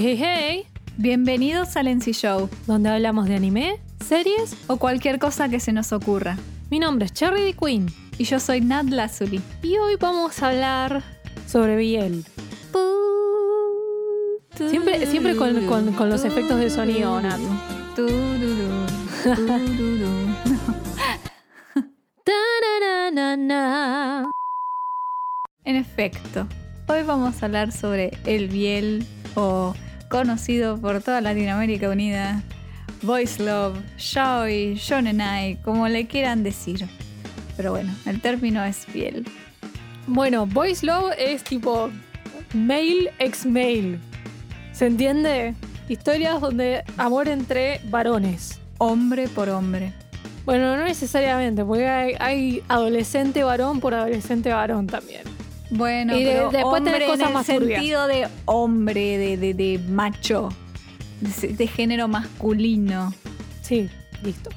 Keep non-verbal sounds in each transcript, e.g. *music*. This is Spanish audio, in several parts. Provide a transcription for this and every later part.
Hey, hey, hey, Bienvenidos al NC Show donde hablamos de anime, series. o cualquier cosa que se nos ocurra. Mi nombre es Cherry the Queen Y yo soy Nat Lazuli. y hoy vamos a hablar sobre Biel. Siempre, siempre con, con- con los efectos de sonido, Nat. En efecto, hoy vamos a hablar sobre el Biel o conocido por toda Latinoamérica Unida, Voice Love, Yaoi, Shonenai, como le quieran decir. Pero bueno, el término es Biel. Bueno, Boys Love es tipo male ex male. ¿Se entiende? Historias donde amor entre varones. Hombre por hombre. Bueno, no necesariamente, porque hay, hay adolescente varón por adolescente varón también. Bueno, Y de- pero después hombre cosas en el más sentido de hombre, de, de, de macho, de, de género masculino. Sí, listo.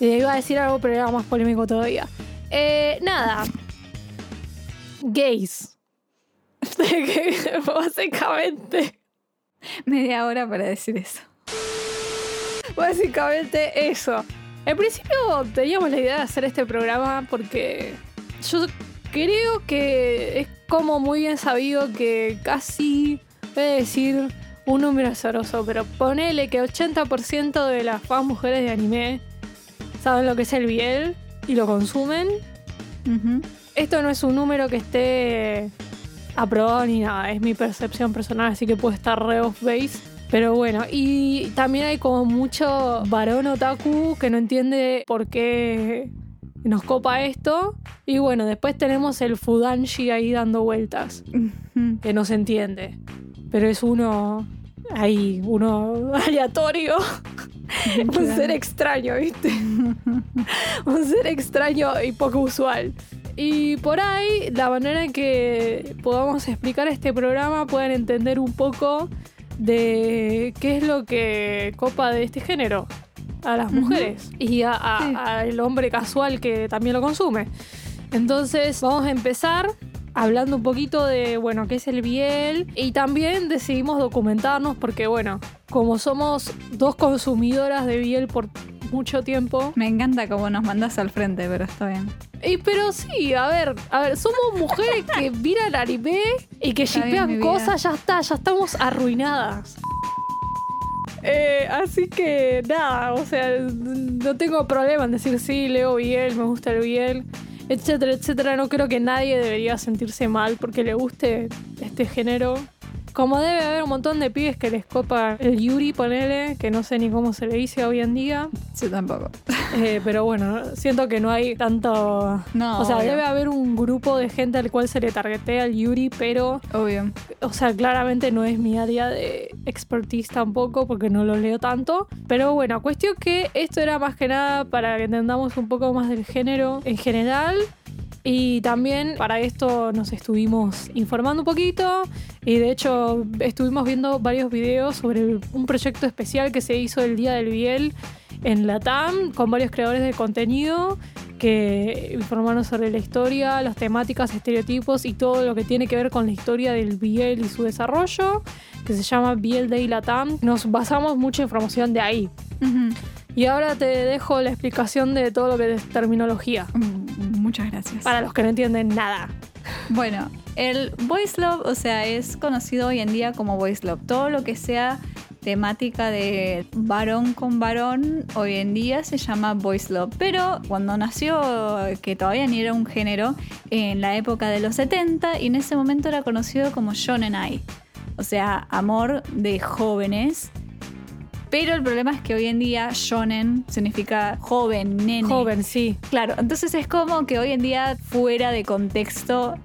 Eh, iba a decir algo, pero era más polémico todavía. Eh, nada. Gays. *laughs* Básicamente. Media hora para decir eso. Básicamente eso. En principio teníamos la idea de hacer este programa porque yo creo que es como muy bien sabido que casi, voy a decir un número azaroso, pero ponele que 80% de las fans mujeres de anime saben lo que es el biel y lo consumen. Ujú. Esto no es un número que esté aprobado ni nada, es mi percepción personal, así que puede estar re off base. Pero bueno, y también hay como mucho varón otaku que no entiende por qué nos copa esto. Y bueno, después tenemos el Fudanshi ahí dando vueltas, que no se entiende. Pero es uno ahí, uno *laughs* aleatorio. Un ser extraño, ¿viste? *laughs* Un ser extraño y poco usual. Y por ahí, la manera en que podamos explicar este programa, puedan entender un poco de qué es lo que copa de este género a las mujeres y a- a- Sí. al hombre casual que también lo consume. Entonces, vamos a empezar hablando un poquito de, bueno, qué es el biel y también decidimos documentarnos porque, bueno, como somos dos consumidoras de biel por mucho tiempo, Me encanta cómo nos mandas al frente, pero está bien. y pero sí, a ver, a ver, somos mujeres que miran anime y que shipean cosas, ya está, ya estamos arruinadas. Eh, así que nada, o sea, no tengo problema en decir sí, leo Biel, me gusta el Biel, etcétera, etcétera. No creo que nadie debería sentirse mal porque le guste este género. Como debe haber un montón de pibes que les copa el Yuri, ponele, que no sé ni cómo se le dice hoy en día. Yo tampoco. Eh, pero bueno, siento que no hay tanto. No, o sea, obvio. debe haber un grupo de gente al cual se le targetea el Yuri, pero, Obvio. o sea, claramente no es mi área de expertise tampoco, porque no lo leo tanto. Pero bueno, cuestión que esto era más que nada para que entendamos un poco más del género en general. Y también para esto nos estuvimos informando un poquito y de hecho estuvimos viendo varios videos sobre un proyecto especial que se hizo el Día del Biel en la TAM con varios creadores de contenido que informaron sobre la historia, las temáticas, estereotipos y todo lo que tiene que ver con la historia del Biel y su desarrollo, que se llama Biel Day Latam. Nos basamos mucha información de ahí. Ujú. Y ahora te dejo la explicación de todo lo que es terminología, Mm, Muchas gracias. para los que no entienden nada. Bueno, el voice love, o sea, es conocido hoy en día como voice love. Todo lo que sea temática de varón con varón, hoy en día se llama voice love. Pero cuando nació, que todavía ni era un género, en la época de los 70, y en ese momento era conocido como shonenai. O sea, amor de jóvenes. Pero el problema es que hoy en día shonen significa joven, nene. Joven, sí. Claro, entonces es como que hoy en día fuera de contexto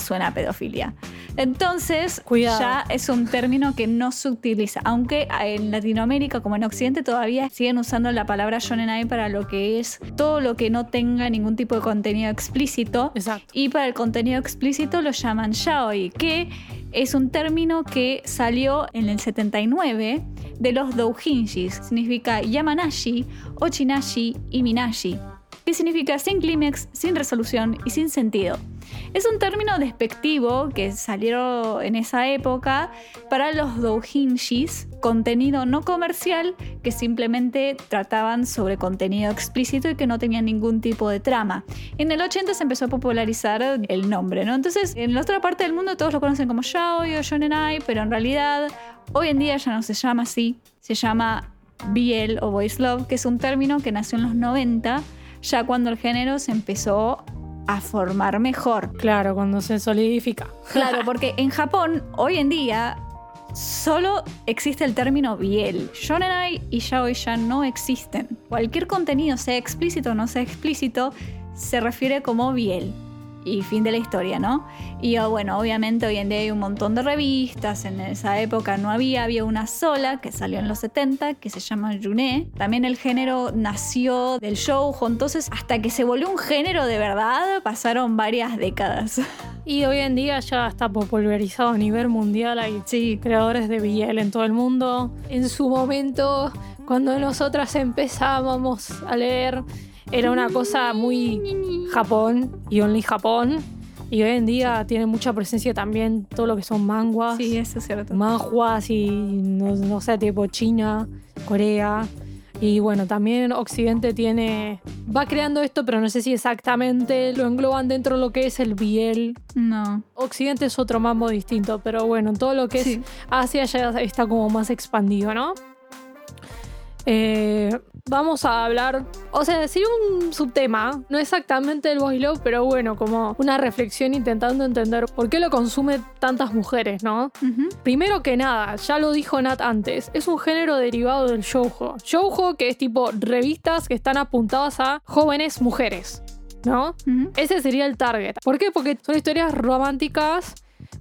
suena a pedofilia. Entonces, Cuidado. ya es un término que no se utiliza, aunque en Latinoamérica como en Occidente todavía siguen usando la palabra shonenai para lo que es todo lo que no tenga ningún tipo de contenido explícito. Exacto. Y para el contenido explícito lo llaman yaoi, que es un término que salió en el 79 de los doujinshis. Significa yamanashi, ochinashi y minashi. Que significa sin clímax, sin resolución y sin sentido. Es un término despectivo que salió en esa época para los doujinshis, contenido no comercial que simplemente trataban sobre contenido explícito y que no tenían ningún tipo de trama. En el 80 se empezó a popularizar el nombre, ¿no? Entonces, en la otra parte del mundo todos lo conocen como yaoi o shonenai, pero en realidad hoy en día ya no se llama así, se llama BL o Boys Love, que es un término que nació en los 90, ya cuando el género se empezó a formar mejor. Claro, cuando se solidifica. Claro, porque en Japón hoy en día solo existe el término biel. Shonenai y yaoi ya no existen. Cualquier contenido, sea explícito o no sea explícito, se refiere como biel y fin de la historia, ¿no? Y oh, bueno, obviamente hoy en día hay un montón de revistas, en esa época no había, había una sola que salió en los 70 que se llama Juné. También el género nació del shoujo, entonces hasta que se volvió un género de verdad pasaron varias décadas. Y hoy en día ya está popularizado a nivel mundial, hay Sí, creadores de BL en todo el mundo. En su momento, cuando nosotras empezábamos a leer, era una cosa muy Japón y only Japón. Y hoy en día tiene mucha presencia también todo lo que son manguas, sí, eso es cierto. manjuas y no, no sé, tipo China, Corea. Y bueno, también Occidente tiene. Va creando esto, pero no sé si exactamente lo engloban dentro de lo que es el biel. No. Occidente es otro mambo distinto, pero bueno, todo lo que es Sí. Asia ya está como más expandido, ¿no? Eh, vamos a hablar, o sea, sí un subtema, no exactamente el boy love, pero bueno, como una reflexión intentando entender por qué lo consumen tantas mujeres, ¿no? Primero que nada, ya lo dijo Nat antes, es un género derivado del shoujo. Shoujo que es tipo revistas que están apuntadas a jóvenes mujeres, ¿no? Ese sería el target. ¿Por qué? Porque son historias románticas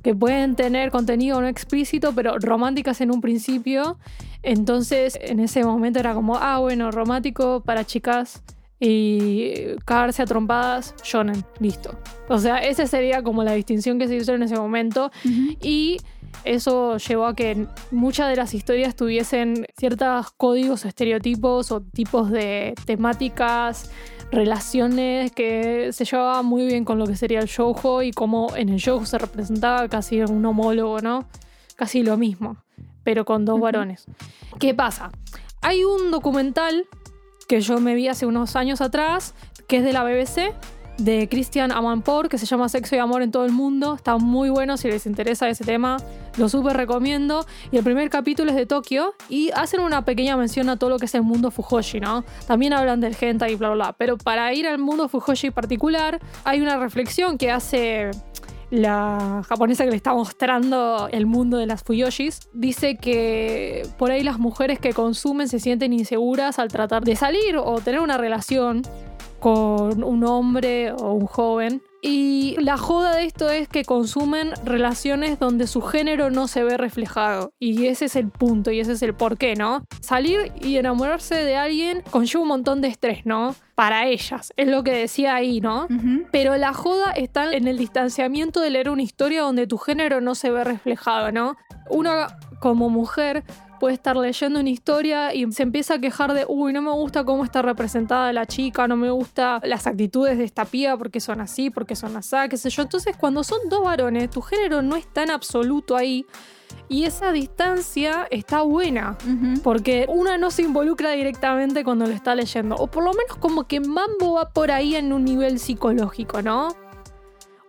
que pueden tener contenido no explícito, pero románticas en un principio. Entonces, en ese momento era como, ah, bueno, romántico para chicas y cagarse a trompadas, shonen, listo. O sea, esa sería como la distinción que se hizo en ese momento. Y eso llevó a que muchas de las historias tuviesen ciertos códigos o estereotipos o tipos de temáticas, relaciones que se llevaban muy bien con lo que sería el shoujo y como en el shoujo se representaba casi un homólogo, ¿no? Casi lo mismo, pero con dos varones. ¿Qué pasa? Hay un documental que yo me vi hace unos años atrás, que es de la BBC, de Christian Amanpour, que se llama Sexo y Amor en todo el mundo. Está muy bueno si les interesa ese tema. Lo súper recomiendo. Y el primer capítulo es de Tokio y hacen una pequeña mención a todo lo que es el mundo Fujoshi, ¿no? También hablan del hentai y bla, bla, bla. Pero para ir al mundo Fujoshi en particular, hay una reflexión que hace la japonesa que le está mostrando el mundo de las fuyoshis, dice que por ahí las mujeres que consumen se sienten inseguras al tratar de salir o tener una relación con un hombre o un joven. Y la joda de esto es que consumen relaciones donde su género no se ve reflejado. Y ese es el punto y ese es el porqué, ¿no? Salir y enamorarse de alguien conlleva un montón de estrés, ¿no? Para ellas, es lo que decía ahí, ¿no? Pero la joda está en el distanciamiento de leer una historia donde tu género no se ve reflejado, ¿no? Uno como mujer puede estar leyendo una historia y se empieza a quejar de, uy, no me gusta cómo está representada la chica, no me gusta las actitudes de esta piba porque son así, porque son así, qué sé yo. Entonces, cuando son dos varones, tu género no es tan absoluto ahí y esa distancia está buena. Porque una no se involucra directamente cuando lo está leyendo. O por lo menos como que Mambo va por ahí en un nivel psicológico, ¿no?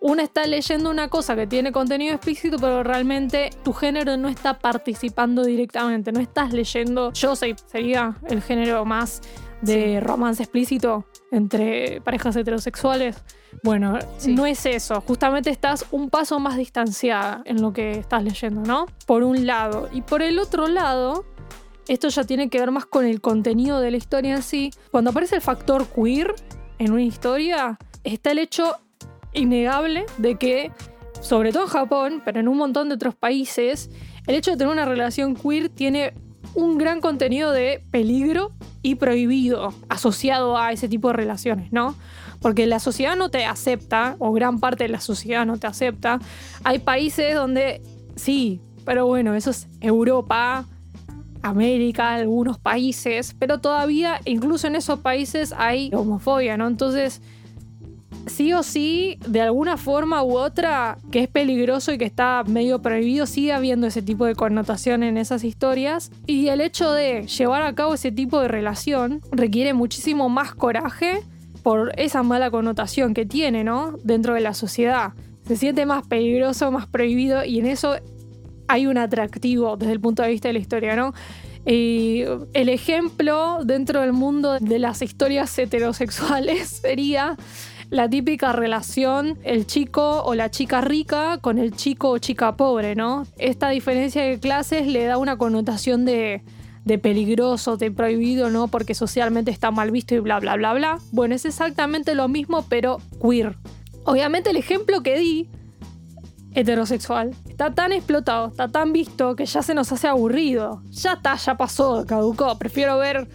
Una está leyendo una cosa que tiene contenido explícito, pero realmente tu género no está participando directamente. No estás leyendo. Yo sería el género más de romance explícito entre parejas heterosexuales. Bueno, Sí. no es eso. Justamente estás un paso más distanciada en lo que estás leyendo, ¿no? Por un lado. Y por el otro lado, esto ya tiene que ver más con el contenido de la historia en sí. Cuando aparece el factor queer en una historia, está el hecho innegable de que, sobre todo en Japón, pero en un montón de otros países, el hecho de tener una relación queer tiene un gran contenido de peligro y prohibido asociado a ese tipo de relaciones, ¿no? Porque la sociedad no te acepta, o gran parte de la sociedad no te acepta. Hay países donde sí, pero bueno, eso es Europa, América, algunos países, pero todavía, incluso en esos países, hay homofobia, ¿no? Entonces, sí o sí, de alguna forma u otra, que es peligroso y que está medio prohibido, sigue habiendo ese tipo de connotación en esas historias. Y el hecho de llevar a cabo ese tipo de relación requiere muchísimo más coraje por esa mala connotación que tiene, ¿no? Dentro de la sociedad. Se siente más peligroso, más prohibido y en eso hay un atractivo desde el punto de vista de la historia, ¿no? Y el ejemplo dentro del mundo de las historias heterosexuales *laughs* sería la típica relación el chico o la chica rica con el chico o chica pobre, ¿no? Esta diferencia de clases le da una connotación de, de peligroso, de prohibido, ¿no? Porque socialmente está mal visto y bla, bla, bla, bla. Bueno, es exactamente lo mismo, pero queer. Obviamente el ejemplo que di, heterosexual, está tan explotado, está tan visto que ya se nos hace aburrido. Ya está, ya pasó, caducó. Prefiero ver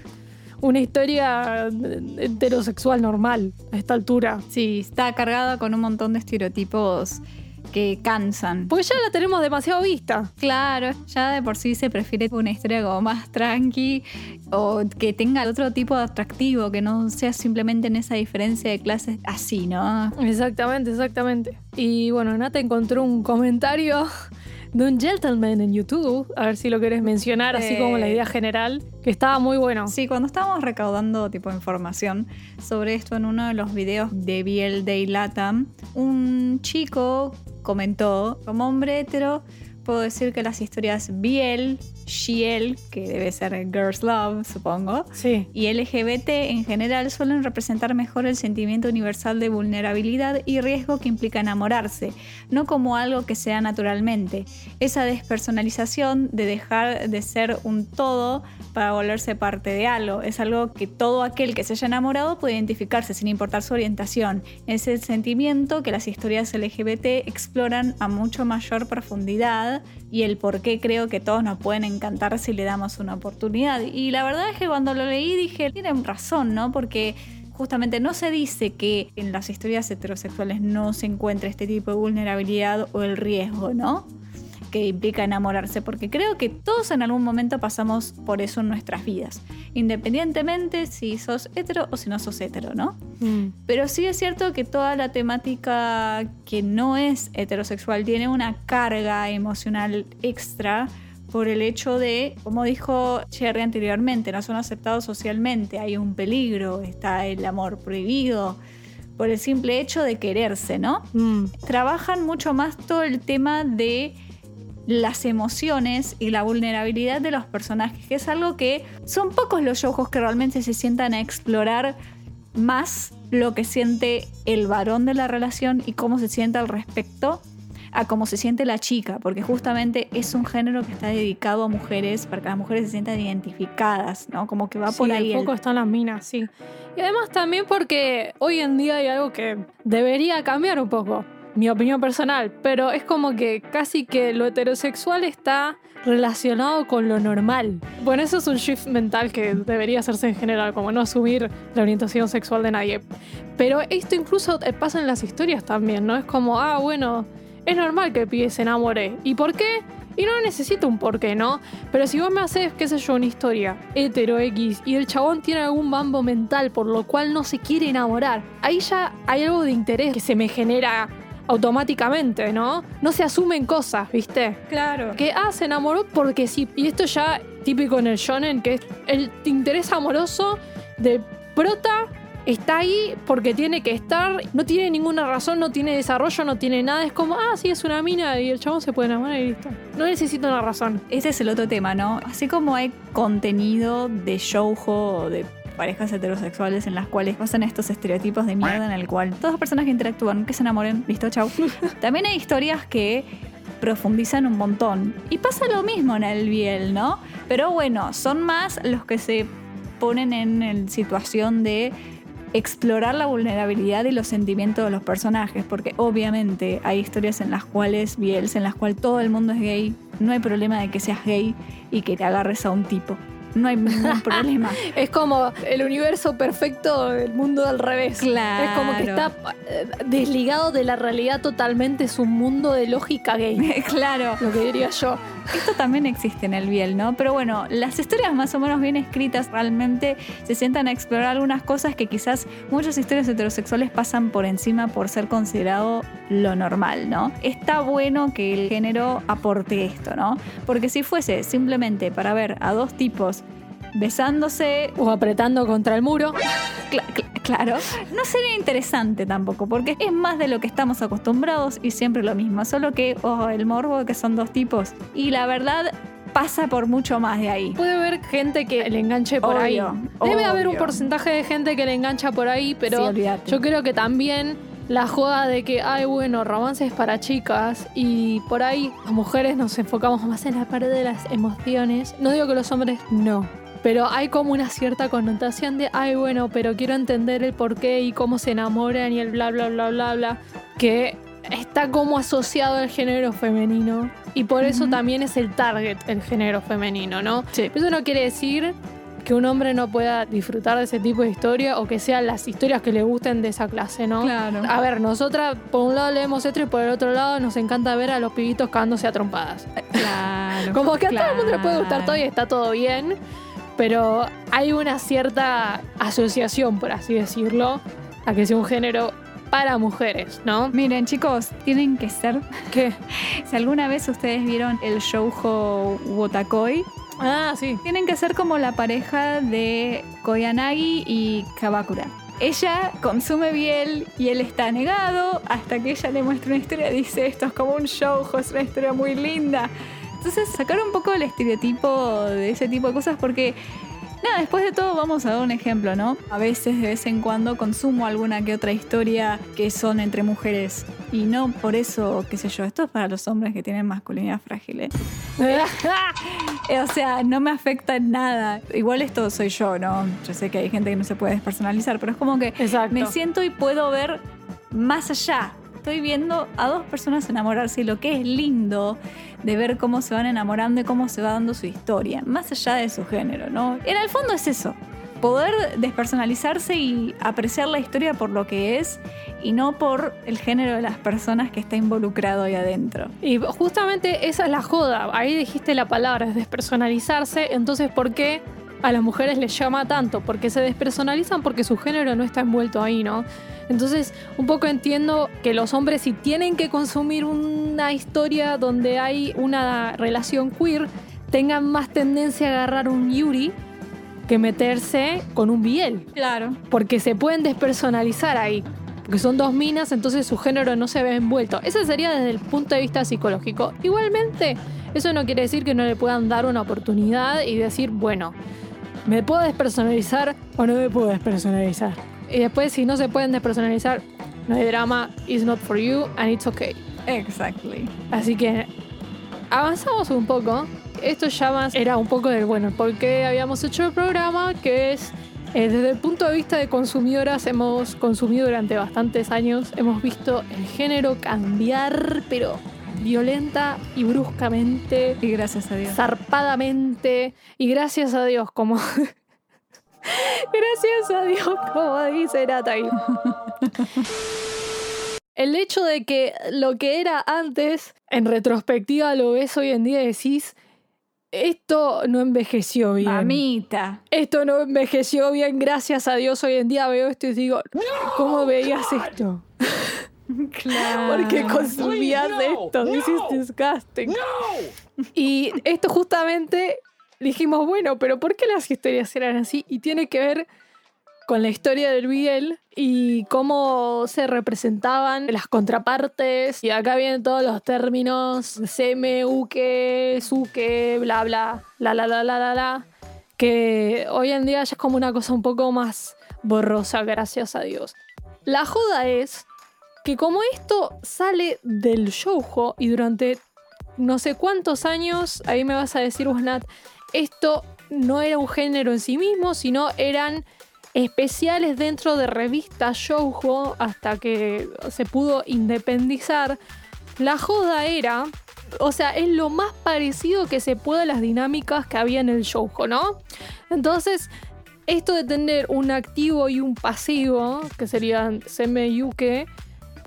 una historia heterosexual normal a esta altura. Sí, está cargada con un montón de estereotipos que cansan. Porque ya la tenemos demasiado vista. Claro, ya de por sí se prefiere una historia como más tranqui o que tenga otro tipo de atractivo, que no sea simplemente en esa diferencia de clases así, ¿no? Exactamente, exactamente. Y bueno, Nata encontró un comentario de un gentleman en YouTube, a ver si lo querés mencionar, así como la idea general, que estaba muy bueno. Sí, cuando estábamos recaudando tipo información sobre esto en uno de los videos de Biel Day Latam, un chico comentó, como hombre hetero, puedo decir que las historias Biel, Shiel, que debe ser Girls Love, supongo, Sí. y LGBT en general suelen representar mejor el sentimiento universal de vulnerabilidad y riesgo que implica enamorarse, no como algo que sea naturalmente. Esa despersonalización de dejar de ser un todo para volverse parte de algo, es algo que todo aquel que se haya enamorado puede identificarse sin importar su orientación. Es el sentimiento que las historias LGBT exploran a mucho mayor profundidad y el por qué creo que todos nos pueden encantar si le damos una oportunidad. Y la verdad es que cuando lo leí dije, tienen razón, ¿no? Porque justamente no se dice que en las historias heterosexuales no se encuentre este tipo de vulnerabilidad o el riesgo, ¿no? que implica enamorarse, porque creo que todos en algún momento pasamos por eso en nuestras vidas, independientemente si sos hetero o si no sos hetero, ¿no? Mm. Pero sí es cierto que toda la temática que no es heterosexual tiene una carga emocional extra por el hecho de, como dijo Cherry anteriormente, no son aceptados socialmente, hay un peligro, está el amor prohibido, por el simple hecho de quererse, ¿no? Mm. Trabajan mucho más todo el tema de las emociones y la vulnerabilidad de los personajes, que es algo que son pocos los ojos que realmente se sientan a explorar más lo que siente el varón de la relación y cómo se siente al respecto a cómo se siente la chica, porque justamente es un género que está dedicado a mujeres para que las mujeres se sientan identificadas, ¿no? Como que va Sí, por ahí. el el- foco está en las minas, sí. Y además también porque hoy en día hay algo que debería cambiar un poco, mi opinión personal, pero es como que casi que lo heterosexual está relacionado con lo normal. Bueno, eso es un shift mental que debería hacerse en general, como no asumir la orientación sexual de nadie. Pero esto incluso pasa en las historias también, ¿no? Es como, ah, bueno, es normal que el pibe se enamore. ¿Y por qué? Y no necesito un porqué, ¿no? Pero si vos me haces, qué sé yo, una historia hetero X y el chabón tiene algún bambo mental por lo cual no se quiere enamorar, ahí ya hay algo de interés que se me genera automáticamente, ¿no? No se asumen cosas, ¿viste? Claro. Que, ah, se enamoró porque sí. Y esto ya típico en el shonen, que es el interés amoroso de prota está ahí porque tiene que estar, no tiene ninguna razón, no tiene desarrollo, no tiene nada. Es como, ah, sí, es una mina y el chabón se puede enamorar y listo. No necesito una razón. Ese es el otro tema, ¿no? Así como hay contenido de shoujo o de parejas heterosexuales en las cuales pasan estos estereotipos de mierda en el cual todas las personas que interactúan, que se enamoren, listo, chau. *laughs* También hay historias que profundizan un montón. Y pasa lo mismo en el Biel, ¿no? Pero bueno, son más los que se ponen en, en situación de explorar la vulnerabilidad y los sentimientos de los personajes, porque obviamente hay historias en las cuales, Biels, en las cuales todo el mundo es gay, no hay problema de que seas gay y que te agarres a un tipo. No hay ningún problema. *laughs* Es como el universo perfecto del mundo al revés. Claro. Es como que está eh, desligado de la realidad totalmente, es un mundo de lógica gay. *laughs* claro. Lo que diría yo. Esto también existe en el Biel, ¿no? Pero bueno, las historias más o menos bien escritas realmente se sientan a explorar algunas cosas que quizás muchas historias heterosexuales pasan por encima por ser considerado lo normal, ¿no? Está bueno que el género aporte esto, ¿no? Porque si fuese simplemente para ver a dos tipos besándose O apretando contra el muro. Cla- cl- claro, no sería interesante tampoco, porque es más de lo que estamos acostumbrados y siempre lo mismo, solo que, oh, el morbo que son dos tipos. Y la verdad pasa por mucho más de ahí. Puede haber gente que le enganche por Obvio, ahí. Debe haber un porcentaje de gente que le engancha por ahí, pero Sí, yo creo que también la joda de que, ay, bueno, romances para chicas y por ahí las mujeres nos enfocamos más en la parte de las emociones. No digo que los hombres no. Pero hay como una cierta connotación de, ay, bueno, pero quiero entender el por qué y cómo se enamoran y el bla, bla, bla, bla, bla, que está como asociado al género femenino. Y por eso también es el target, el género femenino, ¿no? Sí. Eso no quiere decir que un hombre no pueda disfrutar de ese tipo de historia o que sean las historias que le gusten de esa clase, ¿no? Claro. A ver, nosotras por un lado leemos esto y por el otro lado nos encanta ver a los pibitos cagándose a trompadas. Claro. *laughs* Como que a todo el mundo le puede gustar todo y está todo bien, pero hay una cierta asociación, por así decirlo, a que sea un género para mujeres, ¿no? Miren, chicos, tienen que ser. ¿Qué? *laughs* Si alguna vez ustedes vieron el shoujo Wotakoi, Ah, sí. tienen que ser como la pareja de Koyanagi y Kabakura. Ella consume biel y él está negado hasta que ella le muestra una historia dice esto es como un shoujo, es una historia muy linda. Entonces sacar un poco el estereotipo de ese tipo de cosas porque nada, después de todo vamos a dar un ejemplo, ¿no? A veces de vez en cuando consumo alguna que otra historia que son entre mujeres y no por eso, qué sé yo, esto es para los hombres que tienen masculinidad frágil. ¿eh? *laughs* O sea, no me afecta en nada. Igual esto soy yo, ¿no? Yo sé que hay gente que no se puede despersonalizar, pero es como que Exacto. me siento y puedo ver más allá. Estoy viendo a dos personas enamorarse y lo que es lindo de ver cómo se van enamorando y cómo se va dando su historia, más allá de su género, ¿no? En el fondo es eso, poder despersonalizarse y apreciar la historia por lo que es y no por el género de las personas que está involucrado ahí adentro. Y justamente esa es la joda. Ahí dijiste la palabra, es despersonalizarse. Entonces, ¿por qué a las mujeres les llama tanto? Porque se despersonalizan porque su género no está envuelto ahí, ¿no? Entonces, un poco entiendo que los hombres si tienen que consumir una historia donde hay una relación queer, tengan más tendencia a agarrar un Yuri que meterse con un Biel. Claro. Porque se pueden despersonalizar ahí. Porque son dos minas, entonces su género no se ve envuelto. Eso sería desde el punto de vista psicológico. Igualmente, eso no quiere decir que no le puedan dar una oportunidad y decir, bueno, ¿me puedo despersonalizar o no me puedo despersonalizar? Y después, si no se pueden despersonalizar, no hay drama, it's not for you and it's okay. Exactly. Así que avanzamos un poco. Esto ya más era un poco del bueno, por qué habíamos hecho el programa, que es eh, desde el punto de vista de consumidoras, hemos consumido durante bastantes años, hemos visto el género cambiar, pero violenta y bruscamente, Y gracias a Dios. zarpadamente, y gracias a Dios, como. *laughs* gracias a Dios, como dice Natalie. *laughs* El hecho de que lo que era antes, en retrospectiva lo ves hoy en día y decís, esto no envejeció bien. Mamita. Esto no envejeció bien, gracias a Dios. Hoy en día veo esto y digo, ¿cómo veías esto? *laughs* *laughs* Claro. ¿Por qué consumías Please, no, esto? This is no. disgusting. No! Y esto justamente dijimos, bueno, pero ¿por qué las historias eran así? Y tiene que ver con la historia del Biel y cómo se representaban las contrapartes. Y acá vienen todos los términos seme, uke, suke, bla, bla, la, la, la, la, la, la. Que hoy en día ya es como una cosa un poco más borrosa, gracias a Dios. La joda es que como esto sale del shoujo y durante no sé cuántos años, ahí me vas a decir, Nat, esto no era un género en sí mismo, sino eran especiales dentro de revistas shoujo hasta que se pudo independizar. La joda era, o sea, es lo más parecido que se puede a las dinámicas que había en el shoujo, ¿no? Entonces, esto de tener un activo y un pasivo, que serían seme y uke,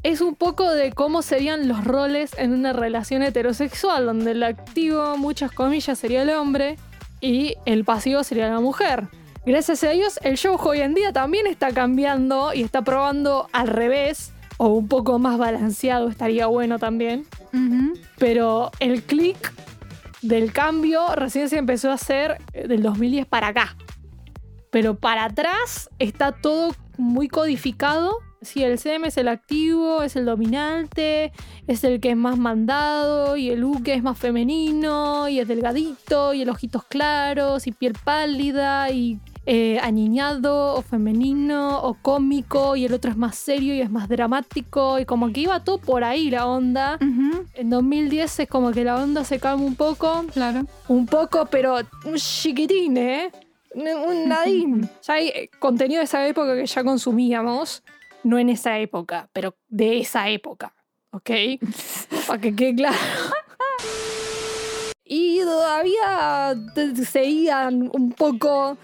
es un poco de cómo serían los roles en una relación heterosexual, donde el activo, muchas comillas, sería el hombre y el pasivo sería la mujer. Gracias a Dios, el show hoy en día también está cambiando y está probando al revés, o un poco más balanceado, estaría bueno también. Pero el click del cambio recién se empezó a hacer eh, del 2010 para acá. Pero para atrás está todo muy codificado. Si el CM es el activo, es el dominante, es el que es más mandado, y el U que es más femenino, y es delgadito, y el ojitos claros, y piel pálida, y eh, aniñado, o femenino, o cómico, y el otro es más serio y es más dramático, y como que iba todo por ahí la onda. En 2010 es como que la onda se calma un poco. Claro. Un poco, pero un chiquitín, ¿eh? Un un nadín. *laughs* ya hay eh, contenido de esa época que ya consumíamos. No en esa época, pero de esa época. ¿Ok? *laughs* Para que quede claro. Y todavía seguían un poco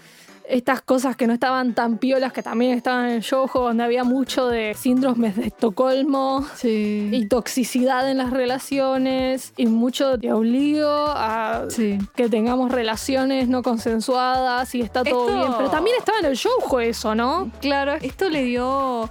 estas cosas que no estaban tan piolas, que también estaban en el show, donde había mucho de síndromes de Estocolmo Sí. y toxicidad en las relaciones y mucho de obligo a Sí. que tengamos relaciones no consensuadas y está todo Esto- bien. Pero también estaba en el show eso, ¿no? Claro, esto le dio...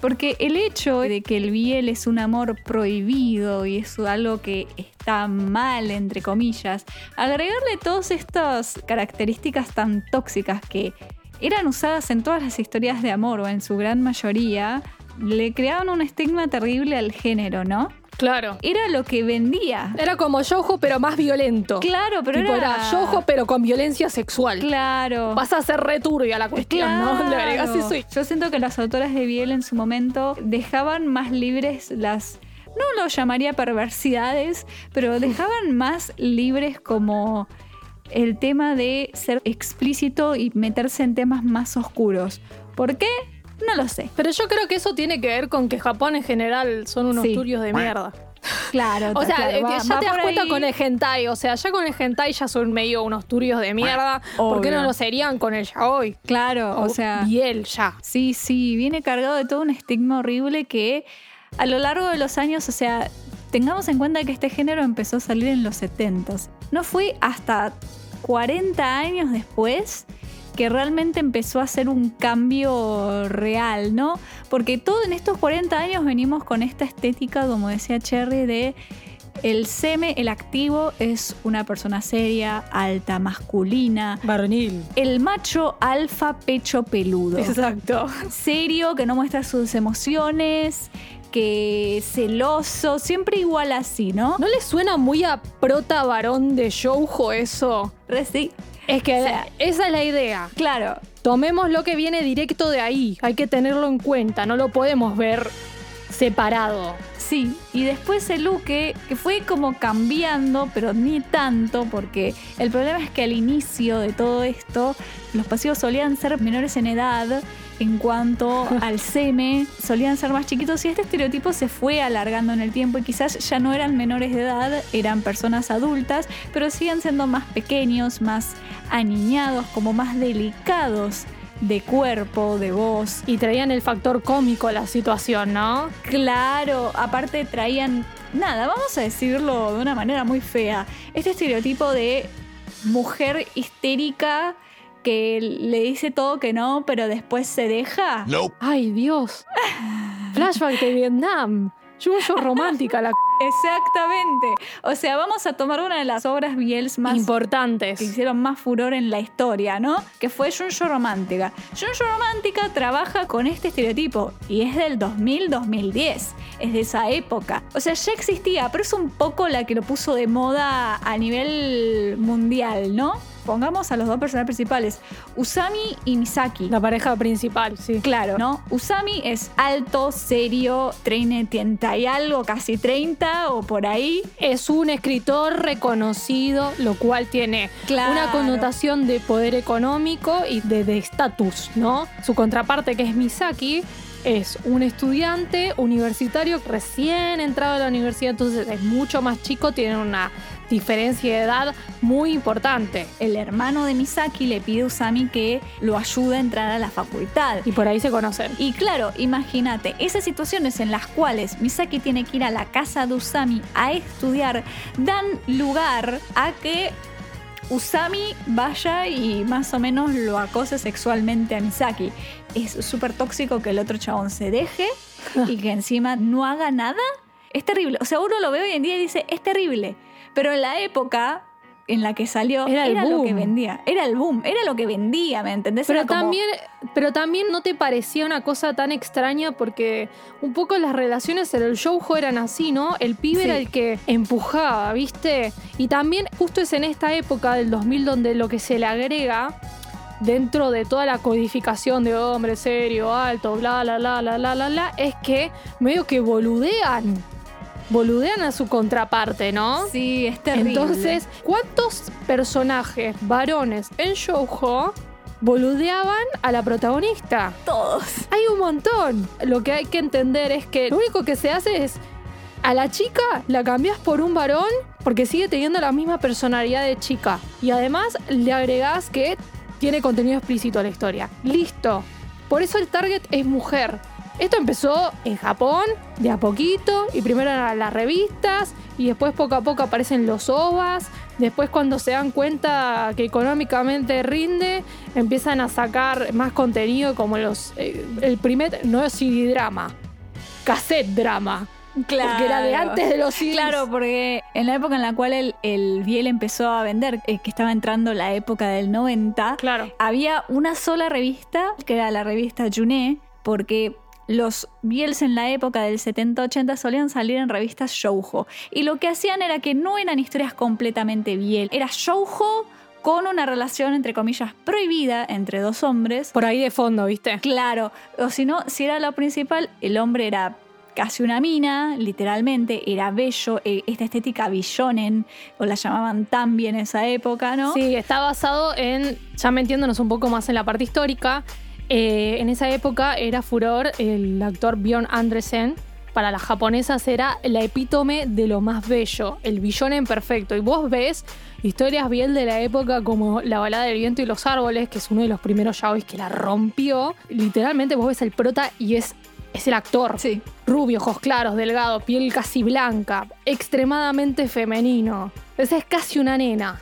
Porque el hecho de que el biel es un amor prohibido y es algo que está mal, entre comillas, agregarle todas estas características tan tóxicas que eran usadas en todas las historias de amor o en su gran mayoría, le creaban un estigma terrible al género, ¿no? Claro. Era lo que vendía. Era como Yojo, pero más violento. Claro, pero Tipo, era... era Yojo, pero con violencia sexual. Claro. Vas a ser returbia la cuestión, ¿no? *laughs* Le agregás Claro. eso y- Yo siento que las autoras de Biel en su momento dejaban más libres las. No lo llamaría perversidades, pero dejaban más libres como el tema de ser explícito y meterse en temas más oscuros. ¿Por qué? No lo sé. Pero yo creo que eso tiene que ver con que Japón en general son unos Sí. turios de mierda. Claro, O sea, claro, eh, va- ya va te das cuenta ahí. con el hentai. O sea, ya con el hentai ya son medio unos turios de mierda. ¿Por qué no lo serían con el yaoi? Claro, o sea. Y él ya. Sí, sí, viene cargado de todo un estigma horrible que a lo largo de los años, o sea, tengamos en cuenta que este género empezó a salir en los 70 No fue hasta 40 años después que realmente empezó a hacer un cambio real, ¿no? Porque todo en estos 40 años venimos con esta estética, como decía Cherry, de el seme, el activo, es una persona seria, alta, masculina. Varonil. El macho alfa pecho peludo Exacto. serio, que no muestra sus emociones, que celoso, siempre igual así, ¿no? ¿No le suena muy a prota varón de shoujo eso? Re sí. Es que esa es la idea. Claro, Tomemos lo que viene directo de ahí. Hay que tenerlo en cuenta. No lo podemos ver separado. sí. Y después el Luque, que fue como cambiando, pero ni tanto, porque el problema es que al inicio de todo esto, los pasivos solían ser menores en edad. En cuanto *laughs* al seme, solían ser más chiquitos y este estereotipo se fue alargando en el tiempo y quizás ya no eran menores de edad, eran personas adultas, pero siguen siendo más pequeños, más aniñados, como más delicados de cuerpo, de voz. Y traían el factor cómico a la situación, ¿no? Claro, aparte traían, nada, vamos a decirlo de una manera muy fea, este estereotipo de mujer histérica que le dice todo que no, pero después se deja. Nope. Ay, Dios. *laughs* Flashback de Vietnam. Yuyo romántica, la Exactamente. O sea, vamos a tomar una de las obras Biels más importantes. que hicieron más furor en la historia, ¿no? Que fue Junjo Romántica. Junjo Romántica trabaja con este estereotipo y es del 2000-2010, es de esa época. O sea, ya existía, pero es un poco la que lo puso de moda a nivel mundial, ¿no? Pongamos a los dos personajes principales, Usami y Misaki. La pareja principal, sí. Claro, ¿no? Usami es alto, serio, 30 y algo, casi 30 o por ahí. Es un escritor reconocido, lo cual tiene Claro. una connotación de poder económico y de de estatus, ¿no? Su contraparte, que es Misaki, es un estudiante universitario recién entrado a la universidad, entonces es mucho más chico, tiene una diferencia de edad muy importante. El hermano de Misaki le pide a Usami que lo ayude a entrar a la facultad. Y por ahí se conocen. Y claro, imagínate, esas situaciones en las cuales Misaki tiene que ir a la casa de Usami a estudiar dan lugar a que Usami vaya y más o menos lo acose sexualmente a Misaki. Es súper tóxico que el otro chabón se deje y que *laughs* encima no haga nada. Es terrible. O sea, uno lo ve hoy en día y dice, es terrible. Pero en la época en la que salió Era era, el lo que boom. vendía. Era el boom, era lo que vendía, ¿me entendés? Pero como- también, pero también no te parecía una cosa tan extraña porque un poco las relaciones en el showjo eran así, ¿no? El pibe Sí. era el que empujaba, ¿viste? Y también justo es en esta época del 2000 donde lo que se le agrega dentro de toda la codificación de hombre serio, alto, bla, bla, bla, bla, bla, bla, bla, es que medio que boludean. Boludean a su contraparte, ¿no? Sí, es terrible. Entonces, ¿cuántos personajes varones en Shoujo boludeaban a la protagonista? todos. Hay un montón. Lo que hay que entender es que lo único que se hace es a la chica la cambias por un varón porque sigue teniendo la misma personalidad de chica. Y además le agregás que tiene contenido explícito a la historia. Listo. Por eso el target es mujer. Esto empezó en Japón, de a poquito, y primero eran las revistas, y después poco a poco aparecen los OVAs, después cuando se dan cuenta que económicamente rinde, empiezan a sacar más contenido como los... eh, el primer, no es CD drama, cassette drama, Claro. porque era de antes de los CDs. Claro, porque en la época en la cual el, el Biel empezó a vender, eh, que estaba entrando la época del 90, Claro. había una sola revista, que era la revista Juné, porque los Biels en la época del 70-80 solían salir en revistas shoujo. Y lo que hacían era que no eran historias completamente Biel, era shoujo con una relación, entre comillas, prohibida entre dos hombres. Por ahí de fondo, ¿viste? Claro, o si no, si era lo principal, el hombre era casi una mina, literalmente, era bello, eh, esta estética billonen, o la llamaban tan bien en esa época, ¿no? Sí, está basado en, ya metiéndonos un poco más en la parte histórica, eh, en esa época era furor el actor Bjorn Andresen. Para las japonesas era la epítome de lo más bello, el billonen perfecto. Y vos ves historias bien de la época como La balada del viento y los árboles, que es uno de los primeros yaois que la rompió. Literalmente vos ves el prota y es, es el actor. Sí. Rubio, ojos claros, delgado, piel casi blanca, extremadamente femenino. Esa es casi una nena.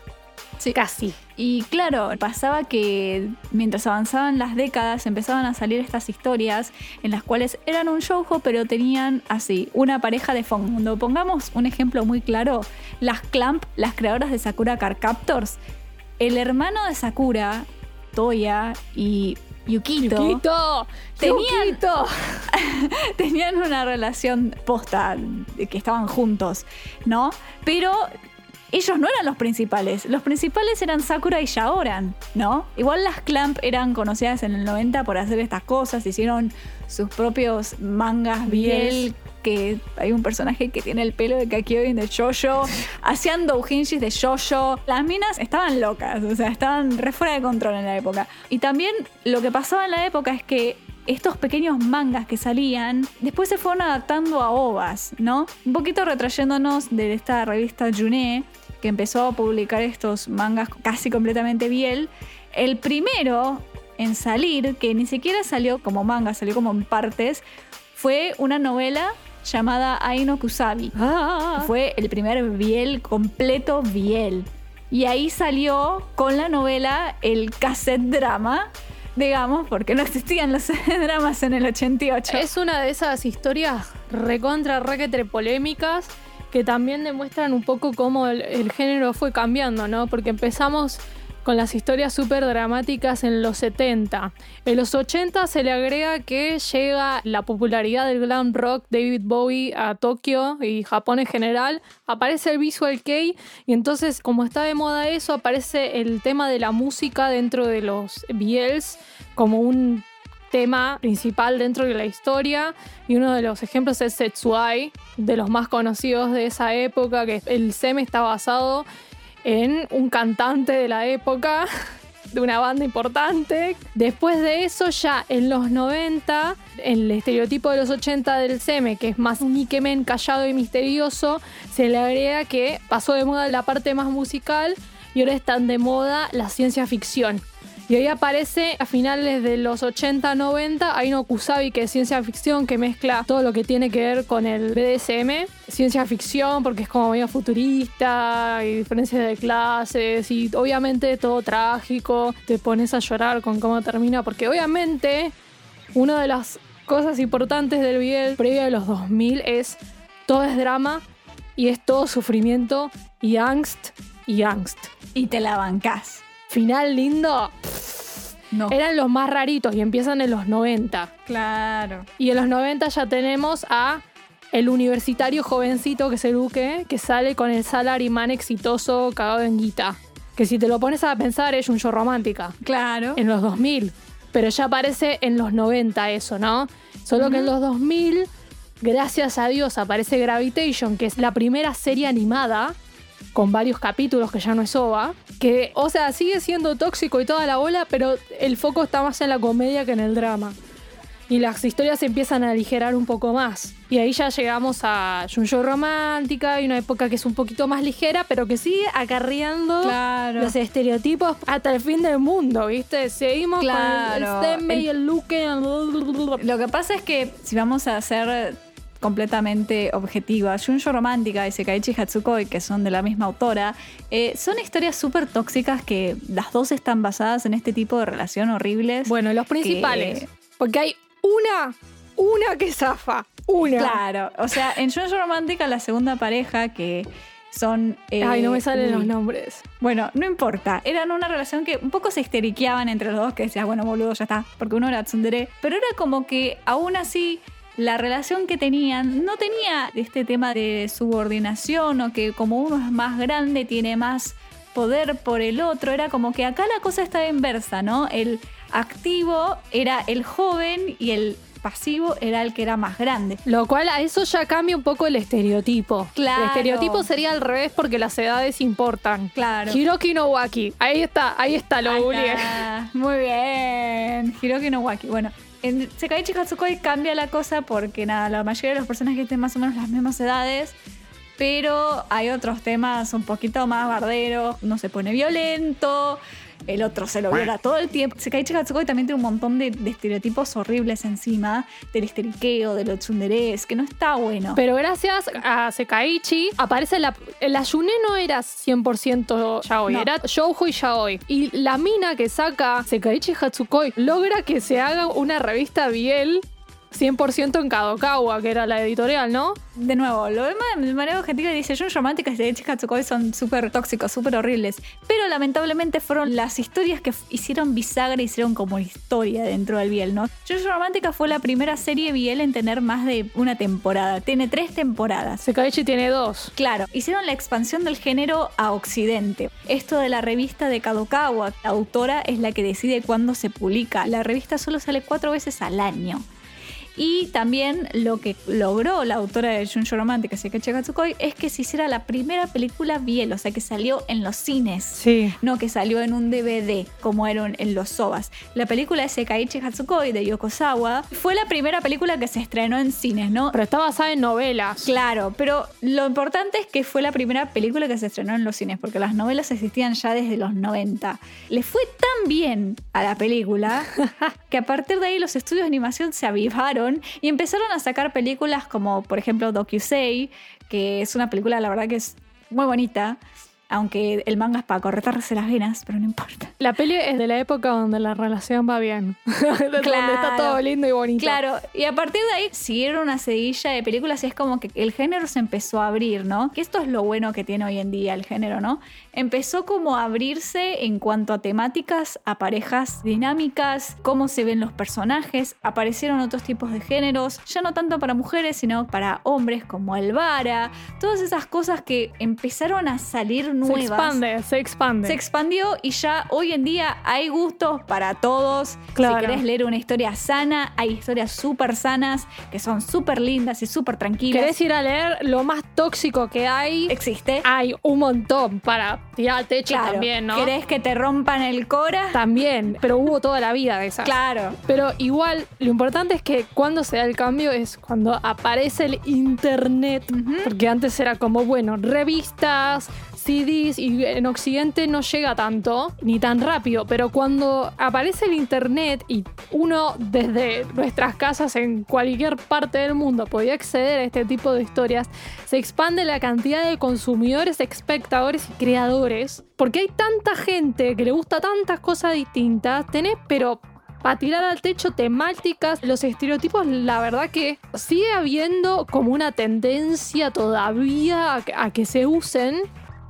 Sí. Casi. Y claro, pasaba que mientras avanzaban las décadas empezaban a salir estas historias en las cuales eran un shoujo pero tenían así una pareja de fondo. Pongamos un ejemplo muy claro, las Clamp, las creadoras de Sakura Card Captors, el hermano de Sakura, Toya y Yukito, Yukito, Tenían- Yukito. *laughs* tenían una relación posta, que estaban juntos, ¿no? Pero ellos no eran los principales. Los principales eran Sakura y Shaoran, ¿no? Igual las Clamp eran conocidas en el 90 por hacer estas cosas, hicieron sus propios mangas Biel. Que hay un personaje que tiene el pelo de Kakyoin de Jojo. *laughs* Hacían doujinshis de Jojo. Las minas estaban locas, o sea, estaban re fuera de control en la época. Y también lo que pasaba en la época es que estos pequeños mangas que salían, después se fueron adaptando a ovas, ¿no? Un poquito retrayéndonos de esta revista Juné, que empezó a publicar estos mangas casi completamente biel. El primero en salir, que ni siquiera salió como manga, salió como en partes, fue una novela llamada Aino Kusabi. Ah, Fue el primer biel completo biel. Y ahí salió con la novela el cassette drama, digamos, porque no existían los *laughs* dramas en el 88. es una de esas historias recontra requetre polémicas que también demuestran un poco cómo el, género fue cambiando, ¿no? Porque empezamos con las historias súper dramáticas en los 70. En los 80 se le agrega que llega la popularidad del glam rock, David Bowie a Tokio y Japón en general, aparece el visual kei y entonces como está de moda eso, aparece el tema de la música dentro de los BLs como un tema principal dentro de la historia y uno de los ejemplos es Setsuai, de los más conocidos de esa época, que el seme está basado en un cantante de la época *laughs* de una banda importante. Después de eso, ya en los 90, el estereotipo de los 80 del Seme, que es más un Ikemen callado y misterioso, se le agrega que pasó de moda la parte más musical y ahora están de moda la ciencia ficción. Y ahí aparece a finales de los 80-90 hay un Kusabi que es ciencia ficción que mezcla todo lo que tiene que ver con el BDSM. Ciencia ficción porque es como medio futurista y diferencias de clases y obviamente todo trágico. Te pones a llorar con cómo termina porque obviamente una de las cosas importantes del BL previo de los 2000 es todo es drama y es todo sufrimiento y angst y angst. Y te la bancás. Final lindo. No. Eran los más raritos y empiezan en los 90. Claro. Y en los 90 ya tenemos a el universitario jovencito que es Eruke, que sale con el salaryman exitoso cagado en guita. Que si te lo pones a pensar es un show romántica. Claro. En los 2000. Pero ya aparece en los 90 eso, ¿no? Solo que en los 2000, gracias a Dios, aparece Gravitation, que es la primera serie animada con varios capítulos que ya no es OVA, que, o sea, sigue siendo tóxico y toda la bola, pero el foco está más en la comedia que en el drama. Y las historias se empiezan a aligerar un poco más. Y ahí ya llegamos a Junjo Romántica y una época que es un poquito más ligera, pero que sigue acarreando Claro. los estereotipos hasta el fin del mundo, ¿viste? Seguimos Claro. con el stemme y el Luke. Lo que pasa es que si vamos a ser completamente objetivas, Junjo Romántica y Sekaiichi Hatsukoi, que son de la misma autora, eh, son historias súper tóxicas que las dos están basadas en este tipo de relación horribles. Bueno, los principales. Que- Porque hay una, una que zafa. Una. Claro, o sea, en Junjo Romántica la segunda pareja que son... eh, Ay, no me salen uy. los nombres. Bueno, no importa. Eran una relación que un poco se histeriqueaban entre los dos, que decías, bueno, boludo, ya está. Porque uno era tsundere. Pero era como que aún así la relación que tenían no tenía este tema de subordinación o que como uno es más grande tiene más poder por el otro. Era como que acá la cosa estaba inversa, ¿no? El activo era el joven y el pasivo era el que era más grande. Lo cual a eso ya cambia un poco el estereotipo. Claro. El estereotipo sería al revés porque las edades importan. Claro. Hiroki no Waki. Ahí está, ahí está, lo googleé. Muy bien. Hiroki no Waki. Bueno, en Sekaiichi Hatsukoi cambia la cosa porque nada, la mayoría de los personajes tienen más o menos las mismas edades. Pero hay otros temas un poquito más barderos. Uno se pone violento. El otro se lo viola todo el tiempo. Sekaiichi Hatsukoi también tiene un montón de, de estereotipos horribles encima. Del histeriqueo, de los tsunderes, que no está bueno. Pero gracias a Sekaiichi aparece la... La Yune no era 100% yaoi, No. era shoujo y yaoi. Y la mina que saca Sekaiichi Hatsukoi logra que se haga una revista Biel 100% en Kadokawa, que era la editorial, ¿no? De nuevo, lo demás de manera objetiva dice, Jun románticas de Eiichi Hatsukoi son súper tóxicos, súper horribles. Pero lamentablemente fueron las historias que hicieron bisagra, hicieron como historia dentro del Biel, ¿no? Jun romántica fue la primera serie Biel en tener más de una temporada. Tiene tres temporadas. Sekaiichi tiene dos. Claro, hicieron la expansión del género a Occidente. Esto de la revista de Kadokawa, la autora es la que decide cuándo se publica. La revista solo sale cuatro veces al año. Y también lo que logró la autora de Junjo Romantic, Sekaiichi Hatsukoi, es que se hiciera la primera película biel, o sea, que salió en los cines. Sí. No que salió en un DVD, como eran en los sobas. La película de Sekaiichi Hatsukoi de Yokosawa fue la primera película que se estrenó en cines, ¿no? Pero está basada en novelas. Claro, pero lo importante es que fue la primera película que se estrenó en los cines, porque las novelas existían ya desde los 90. Le fue tan bien a la película *laughs* que a partir de ahí los estudios de animación se avivaron y empezaron a sacar películas como, por ejemplo, Dokusei, que es una película, la verdad, que es muy bonita. Aunque el manga es para cortarse las venas, pero no importa. La peli es de la época donde la relación va bien. *laughs* donde está todo lindo y bonito. Claro, y a partir de ahí siguieron una seguilla de películas y es como que el género se empezó a abrir, ¿no? Que esto es lo bueno que tiene hoy en día el género, ¿no? Empezó como a abrirse en cuanto a temáticas, a parejas dinámicas, cómo se ven los personajes, aparecieron otros tipos de géneros, ya no tanto para mujeres, sino para hombres como el vara, todas esas cosas que empezaron a salir nuevas. Se expande, se expande. Se expandió y ya hoy en día hay gustos para todos. Claro. Si querés leer una historia sana, hay historias súper sanas que son súper lindas y súper tranquilas. ¿Querés ir a leer lo más tóxico que hay? Existe. Hay un montón para tirar al techo Claro. también, ¿no? ¿Querés que te rompan el cora? También, pero hubo toda la vida de esas. Claro. Pero igual, lo importante es que cuando se da el cambio es cuando aparece el internet, porque antes era como, bueno, revistas, Y en Occidente no llega tanto, ni tan rápido, pero cuando aparece el internet y uno desde nuestras casas en cualquier parte del mundo podía acceder a este tipo de historias, se expande la cantidad de consumidores, espectadores y creadores, porque hay tanta gente que le gusta tantas cosas distintas, tenés, pero para tirar al techo temáticas, los estereotipos, la verdad que sigue habiendo como una tendencia todavía a que se usen,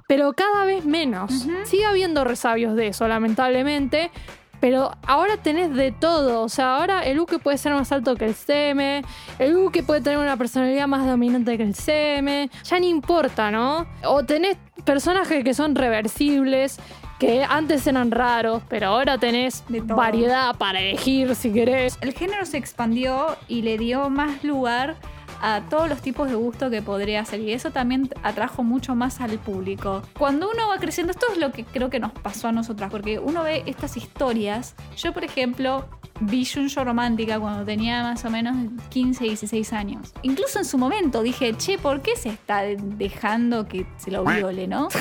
pero cada vez menos. Sigue habiendo resabios de eso, lamentablemente. Pero ahora tenés de todo. O sea, ahora el Uke puede ser más alto que el Seme. El Uke puede tener una personalidad más dominante que el Seme. Ya no importa, ¿no? O tenés personajes que son reversibles. Que antes eran raros, pero ahora tenés variedad para elegir si querés. El género se expandió y le dio más lugar a todos los tipos de gusto que podría ser y eso también atrajo mucho más al público. Cuando uno va creciendo, esto es lo que creo que nos pasó a nosotras, porque uno ve estas historias. Yo, por ejemplo, vi Junjo Romántica cuando tenía más o menos 15, 16 años. Incluso en su momento dije, che, ¿por qué se está dejando que se lo viole, no? *laughs*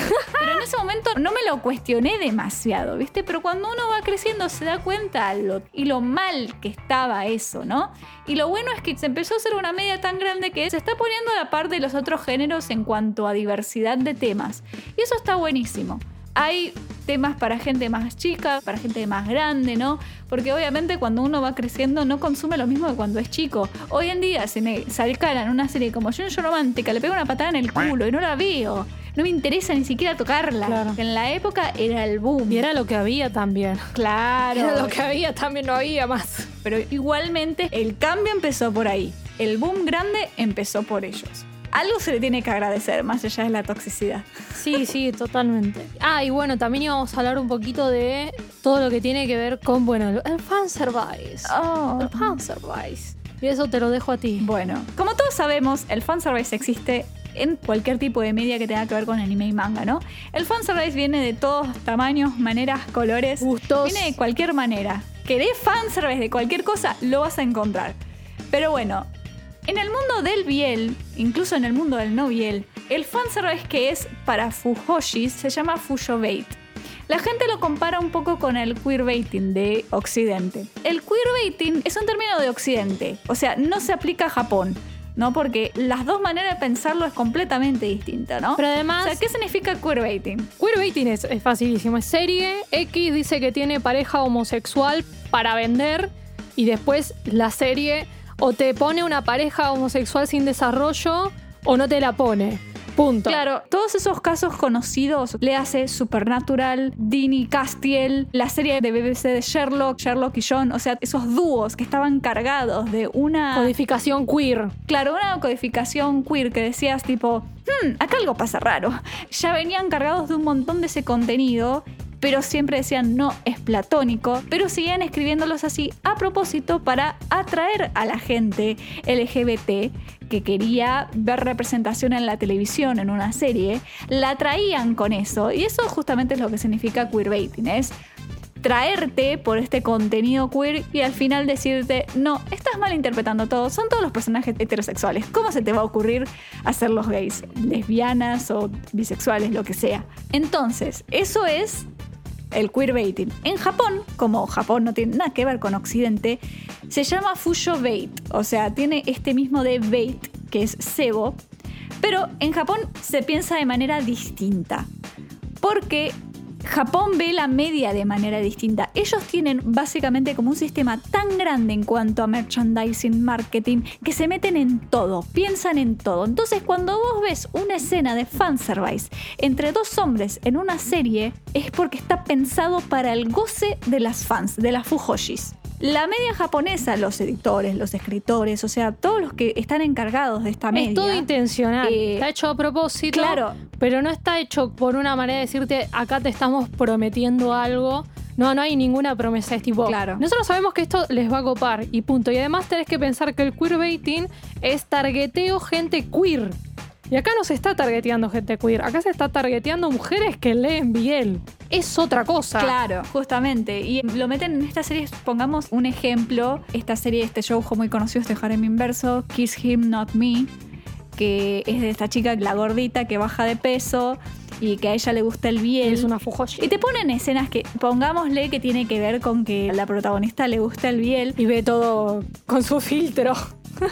Ese momento no me lo cuestioné demasiado, ¿viste? Pero cuando uno va creciendo se da cuenta lo, y lo mal que estaba eso, ¿no? Y lo bueno es que se empezó a hacer una media tan grande que se está poniendo a la par de los otros géneros en cuanto a diversidad de temas. Y eso está buenísimo. Hay temas para gente más chica, para gente más grande, ¿no? Porque obviamente cuando uno va creciendo no consume lo mismo que cuando es chico. Hoy en día, si me salcaran una serie como Junjo Romántica, le pego una patada en el culo y no la veo. No me interesa ni siquiera tocarla. Claro. En la época era el boom. Y era lo que había también. Claro. Era lo que había, también no había más. Pero igualmente el cambio empezó por ahí. El boom grande empezó por ellos. Algo se le tiene que agradecer, más allá de la toxicidad. Sí, sí, totalmente. Ah, y bueno, también íbamos a hablar un poquito de todo lo que tiene que ver con, bueno, el fanservice. Oh. El fanservice. Y eso te lo dejo a ti. Bueno, como todos sabemos, el fanservice existe en cualquier tipo de media que tenga que ver con anime y manga, ¿no? El fanservice viene de todos tamaños, maneras, colores. Gustos. Viene de cualquier manera. Querés fanservice de cualquier cosa, lo vas a encontrar. Pero bueno, en el mundo del biel, incluso en el mundo del no biel, el fanservice que es para fujoshis se llama fujobait. La gente lo compara un poco con el queerbaiting de Occidente. El queerbaiting es un término de Occidente, o sea, no se aplica a Japón, ¿no? Porque las dos maneras de pensarlo es completamente distinta, ¿no? Pero además- O sea, ¿qué significa queerbaiting? Queerbaiting es, es facilísimo. Es serie. X dice que tiene pareja homosexual para vender. Y después la serie o te pone una pareja homosexual sin desarrollo o no te la pone. Punto. Claro, todos esos casos conocidos, le hace Supernatural, Dini Castiel, la serie de BBC de Sherlock, Sherlock y John, o sea, esos dúos que estaban cargados de una... Codificación queer. Claro, una codificación queer que decías tipo, hmm, acá algo pasa raro. Ya venían cargados de un montón de ese contenido, pero siempre decían no, es platónico, pero seguían escribiéndolos así a propósito para atraer a la gente LGBT que quería ver representación en la televisión, en una serie, la traían con eso. Y eso justamente es lo que significa queerbaiting, es traerte por este contenido queer y al final decirte, no, estás malinterpretando todo, son todos los personajes heterosexuales. ¿Cómo se te va a ocurrir hacerlos gays, lesbianas o bisexuales, lo que sea? Entonces, eso es el queerbaiting. En Japón, como Japón no tiene nada que ver con Occidente, se llama Fujo Bait, o sea, tiene este mismo de bait, que es cebo, pero en Japón se piensa de manera distinta. Porque Japón ve la media de manera distinta. Ellos tienen básicamente como un sistema tan grande en cuanto a merchandising, marketing, que se meten en todo, piensan en todo. Entonces, cuando vos ves una escena de fanservice entre dos hombres en una serie, es porque está pensado para el goce de las fans, de las fujoshis. La media japonesa, los editores, los escritores, o sea, todos los que están encargados de esta media. Es todo intencional. Eh, está hecho a propósito. claro. Pero no está hecho por una manera de decirte, acá te estamos prometiendo algo. No, no hay ninguna promesa. Es tipo, Claro. nosotros sabemos que esto les va a copar y punto. Y además tenés que pensar que el queerbaiting es targeteo gente queer. Y acá no se está targeteando gente queer. Acá se está targeteando mujeres que leen Biel. Es otra cosa. Claro, justamente. Y lo meten en esta serie, pongamos un ejemplo, esta serie, este show muy conocido, este harem inverso, Kiss Him Not Me, que es de esta chica, la gordita, que baja de peso y que a ella le gusta el biel. Es una fujoshi. Y te ponen escenas que, pongámosle, que tiene que ver con que a la protagonista le gusta el biel. Y ve todo con su filtro.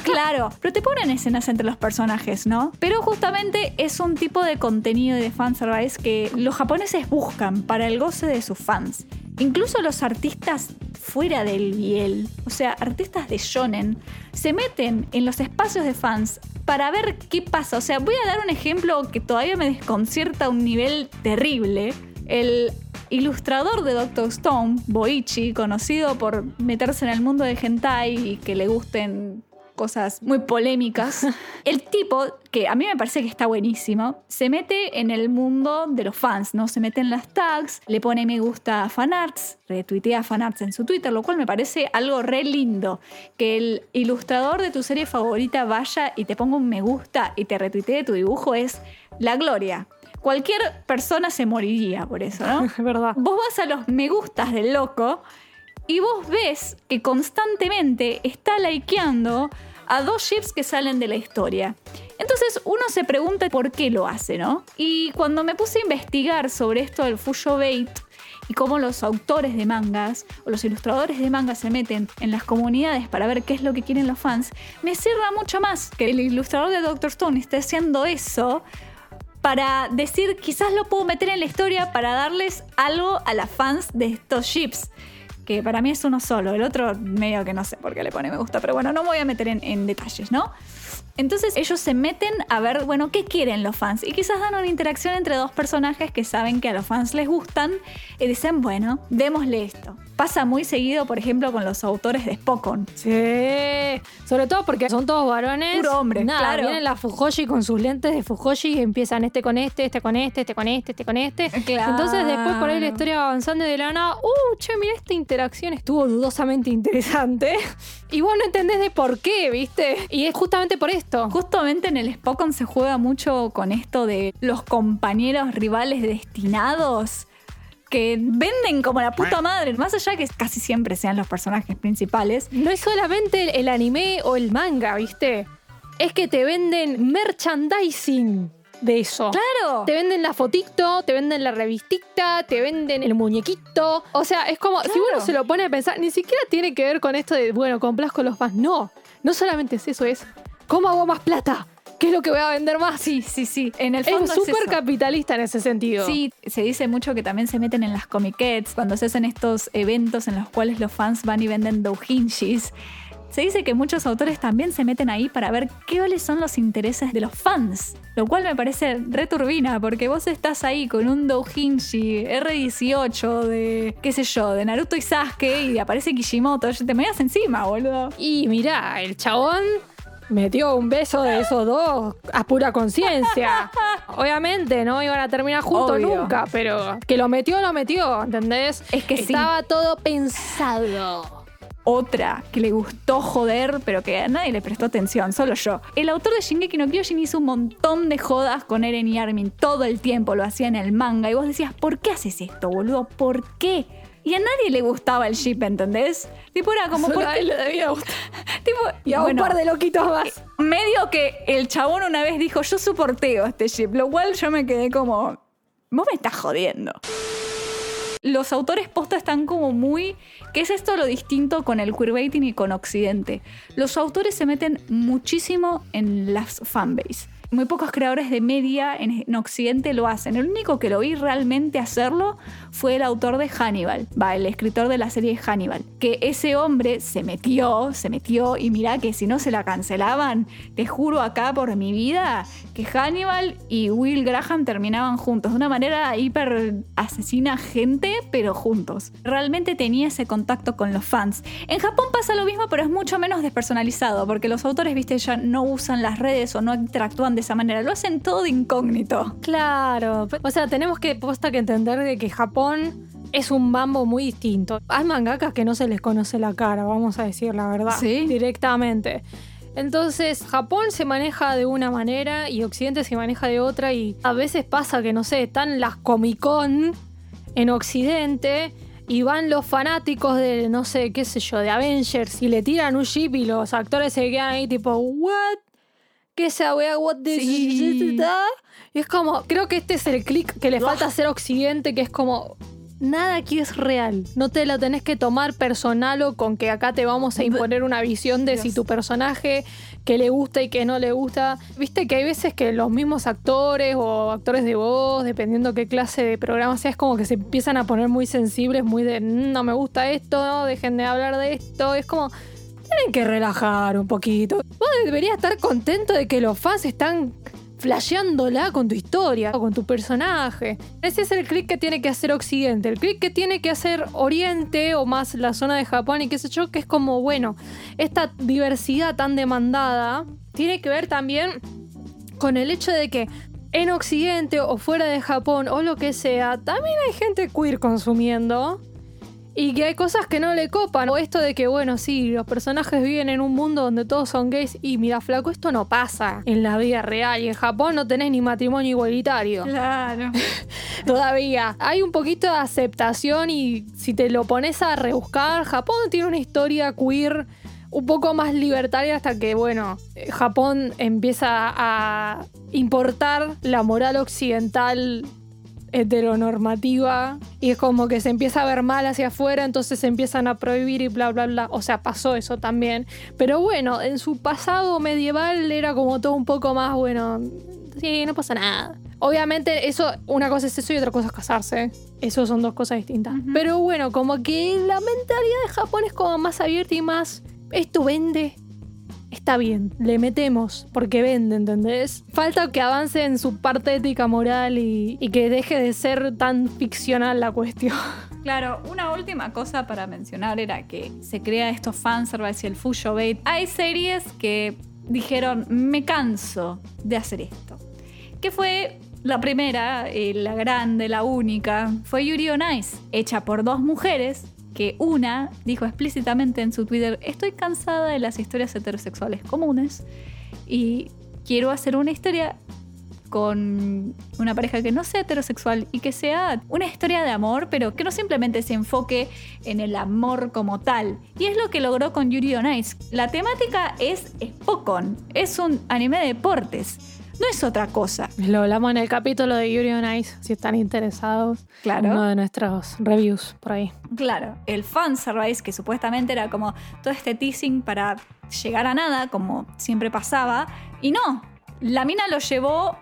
Claro, pero te ponen escenas entre los personajes, ¿no? Pero justamente es un tipo de contenido y de fanservice que los japoneses buscan para el goce de sus fans. Incluso los artistas fuera del biel, o sea, artistas de shonen, se meten en los espacios de fans para ver qué pasa. O sea, voy a dar un ejemplo que todavía me desconcierta a un nivel terrible. El ilustrador de Doctor Stone, Boichi, conocido por meterse en el mundo de hentai y que le gusten cosas muy polémicas. *laughs* El tipo, que a mí me parece que está buenísimo, se mete en el mundo de los fans, ¿no? Se mete en las tags, le pone me gusta a fanarts, retuitea fanarts en su Twitter, lo cual me parece algo re lindo. Que el ilustrador de tu serie favorita vaya y te ponga un me gusta y te retuitee tu dibujo es la gloria. Cualquier persona se moriría por eso, ¿no? *laughs* Es verdad. Vos vas a los me gustas del loco y vos ves que constantemente está likeando a dos ships que salen de la historia. Entonces uno se pregunta por qué lo hace, ¿no? Y cuando me puse a investigar sobre esto del Fuyo Bait y cómo los autores de mangas o los ilustradores de mangas se meten en las comunidades para ver qué es lo que quieren los fans, me cierra mucho más que el ilustrador de Doctor Stone esté haciendo eso para decir quizás lo puedo meter en la historia para darles algo a las fans de estos ships. Que para mí es uno solo, el otro medio que no sé por qué le pone me gusta, pero bueno, no me voy a meter en, en detalles, ¿no? Entonces ellos se meten a ver, bueno, qué quieren los fans. Y quizás dan una interacción entre dos personajes que saben que a los fans les gustan y dicen, bueno, démosle esto. Pasa muy seguido, por ejemplo, con los autores de Spokon. Sí, sobre todo porque son todos varones. Puro hombre, Nada, claro. Vienen la Fujoshi con sus lentes de Fujoshi y empiezan este con este, este con este, este con este, este con este. Claro. Entonces después por ahí la historia va avanzando y de la nada, uh, che, mira esta interacción estuvo dudosamente interesante. Y vos no entendés de por qué, ¿viste? Y es justamente por esto. Justamente en el Spokon se juega mucho con esto de los compañeros rivales destinados que venden como la puta madre, más allá que casi siempre sean los personajes principales. No es solamente el anime o el manga, ¿viste? Es que te venden merchandising de eso. ¡Claro! Te venden la fotito, te venden la revistita, te venden el muñequito. O sea, es como, si uno se lo pone a pensar, ni siquiera tiene que ver con esto de, bueno, complazco los fans. No, no solamente es eso, es, ¿cómo hago más plata? ¿Qué es lo que voy a vender más? Sí, sí, sí. En el fondo Es súper capitalista en ese sentido. Sí, se dice mucho que también se meten en las comiquets cuando se hacen estos eventos en los cuales los fans van y venden doujinshis. Se dice que muchos autores también se meten ahí para ver cuáles son los intereses de los fans. Lo cual me parece returbina, porque vos estás ahí con un doujinshi R18 de, qué sé yo, de Naruto y Sasuke y aparece Kishimoto. Te me das encima, boludo. Y mirá, el chabón metió un beso de esos dos a pura conciencia. *laughs* Obviamente no iban a terminar juntos Obvio. nunca, pero que lo metió, lo metió, ¿entendés? Es que sí. Estaba todo pensado. Otra que le gustó joder, pero que a nadie le prestó atención, solo yo. El autor de Shingeki no Kyojin hizo un montón de jodas con Eren y Armin todo el tiempo, lo hacía en el manga. Y vos decías, ¿por qué haces esto, boludo? ¿Por qué? Y a nadie le gustaba el ship, ¿entendés? Tipo, era como, Solo ¿por a él le debía gustar. *laughs* Tipo, Y a bueno, un par de loquitos más. medio que el chabón una vez dijo, yo soporteo este ship, lo cual yo me quedé como, vos me estás jodiendo. Los autores posta están como muy... ¿Qué es esto lo distinto con el queerbaiting y con Occidente? Los autores se meten muchísimo en las fanbase. Muy pocos creadores de media en, en Occidente lo hacen. El único que lo vi realmente hacerlo fue el autor de Hannibal, va, el escritor de la serie Hannibal. Que ese hombre se metió, se metió y mira que si no se la cancelaban, te juro acá por mi vida que Hannibal y Will Graham terminaban juntos de una manera hiper asesina gente, pero juntos. Realmente tenía ese contacto con los fans. En Japón pasa lo mismo, pero es mucho menos despersonalizado, porque los autores, viste, ya no usan las redes o no interactúan de esa manera, lo hacen todo de incógnito. Claro, o sea, tenemos que posta que entender de que Japón es un bambo muy distinto. Hay mangakas que no se les conoce la cara, vamos a decir la verdad, ¿Sí? directamente. Entonces, Japón se maneja de una manera y Occidente se maneja de otra y a veces pasa que, no sé, están las Comic Con en Occidente y van los fanáticos de, no sé, qué sé yo, de Avengers y le tiran un chip y los actores se quedan ahí tipo, ¿what? ¿Qué esa wea? ¿What the Sí. Y es como, creo que este es el clic que le falta hacer a Occidente, que es como, nada aquí es real. No te lo tenés que tomar personal o con que acá te vamos a imponer una visión de Dios. si tu personaje que le gusta y que no le gusta. Viste que hay veces que los mismos actores o actores de voz, dependiendo qué clase de programa sea, es como que se empiezan a poner muy sensibles, muy de "Mm, no me gusta esto, dejen de hablar de esto. Es como. Tienen que relajar un poquito. Vos deberías estar contento de que los fans están flasheándola con tu historia o con tu personaje. Ese es el clic que tiene que hacer Occidente. El clic que tiene que hacer Oriente o más la zona de Japón y qué sé yo, que es como, bueno, esta diversidad tan demandada tiene que ver también con el hecho de que en Occidente o fuera de Japón o lo que sea, también hay gente queer consumiendo. Y que hay cosas que no le copan. O esto de que, bueno, sí, los personajes viven en un mundo donde todos son gays. Y mira, flaco, esto no pasa en la vida real. Y en Japón no tenés ni matrimonio igualitario. Claro. *laughs* Todavía. Hay un poquito de aceptación y si te lo pones a rebuscar, Japón tiene una historia queer un poco más libertaria hasta que, bueno, Japón empieza a importar la moral occidental heteronormativa y es como que se empieza a ver mal hacia afuera, entonces se empiezan a prohibir y bla, bla, bla. O sea, pasó eso también. Pero bueno, en su pasado medieval era como todo un poco más, bueno, sí, no pasa nada. Obviamente, eso, una cosa es eso y otra cosa es casarse. Eso son dos cosas distintas. Pero bueno, como que la mentalidad de Japón es como más abierta y más. Esto vende. Está bien, le metemos porque vende, ¿entendés? Falta que avance en su parte ética moral y, que deje de ser tan ficcional la cuestión. *laughs* Claro, una última cosa para mencionar era que se crea estos fanservice y el fuyo bait. Hay series que dijeron, me canso de hacer esto. Que fue la primera, eh, la grande, la única, fue Yuri on Ice, hecha por dos mujeres que una dijo explícitamente en su Twitter, estoy cansada de las historias heterosexuales comunes y quiero hacer una historia con una pareja que no sea heterosexual y que sea una historia de amor, pero que no simplemente se enfoque en el amor como tal. Y es lo que logró con Yuri on Ice. La temática es Spokon, es un anime de deportes, no es otra cosa. Lo hablamos en el capítulo de Yuri on Ice, si están interesados. Claro. Uno de nuestros reviews por ahí. Claro, el fanservice, que supuestamente era como todo este teasing para llegar a nada, como siempre pasaba, y no, la mina lo llevó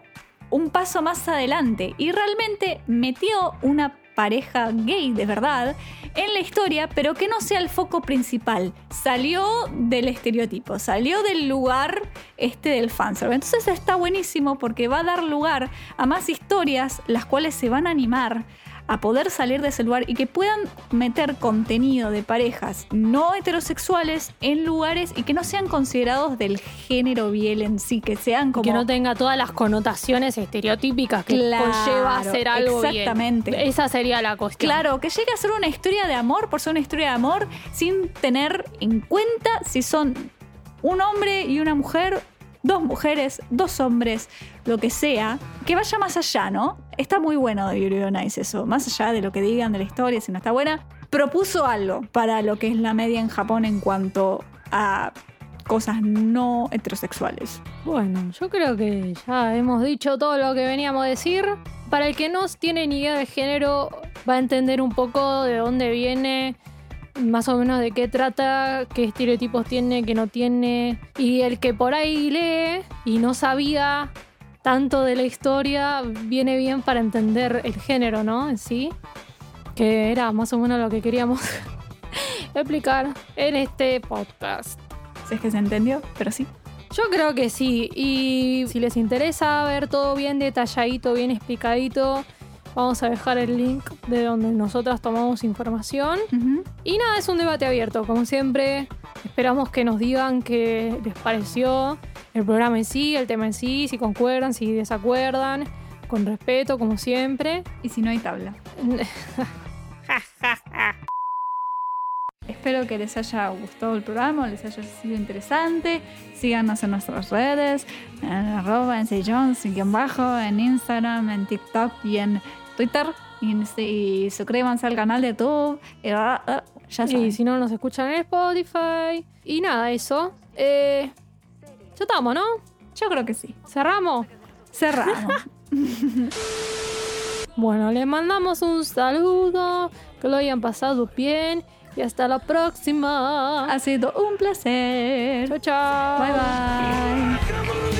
un paso más adelante y realmente metió una pareja gay de verdad en la historia, pero que no sea el foco principal. Salió del estereotipo, salió del lugar este del fanservice. Entonces está buenísimo porque va a dar lugar a más historias, las cuales se van a animar a poder salir de ese lugar y que puedan meter contenido de parejas no heterosexuales en lugares y que no sean considerados del género biel en sí, que sean como... Que no tenga todas las connotaciones estereotípicas que Claro, conlleva hacer algo bien. exactamente. Esa sería la cuestión. Claro, que llegue a ser una historia de amor por ser una historia de amor sin tener en cuenta si son un hombre y una mujer, dos mujeres, dos hombres, lo que sea, que vaya más allá, ¿no? Está muy bueno de Yuri on eso, más allá de lo que digan de la historia, si no está buena, propuso algo para lo que es la media en Japón en cuanto a cosas no heterosexuales. Bueno, yo creo que ya hemos dicho todo lo que veníamos a decir. Para el que no tiene ni idea de género, va a entender un poco de dónde viene, más o menos de qué trata, qué estereotipos tiene, qué no tiene. Y el que por ahí lee y no sabía tanto de la historia viene bien para entender el género, ¿no? En sí, que era más o menos lo que queríamos *laughs* explicar en este podcast. Si es que se entendió, pero sí. Yo creo que sí. Y si les interesa ver todo bien detalladito, bien explicadito, vamos a dejar el link de donde nosotras tomamos información. Y nada, es un debate abierto, como siempre. Esperamos que nos digan qué les pareció el programa en sí, el tema en sí, si concuerdan, si desacuerdan, con respeto, como siempre. Y si no hay tabla. *laughs* Espero que les haya gustado el programa, les haya sido interesante. Síganos en nuestras redes, en arroba en Jones, bajo, en Instagram, en TikTok y en Twitter. Y, y suscríbanse al canal de YouTube. Y, ah, ah, y si no, nos escuchan en Spotify. Y nada, eso. Eh, ya estamos, ¿no? Yo creo que sí. Cerramos. Cerramos. *laughs* Bueno, les mandamos un saludo, que lo hayan pasado bien y hasta la próxima. ha sido un placer. Chao, chao. Bye bye.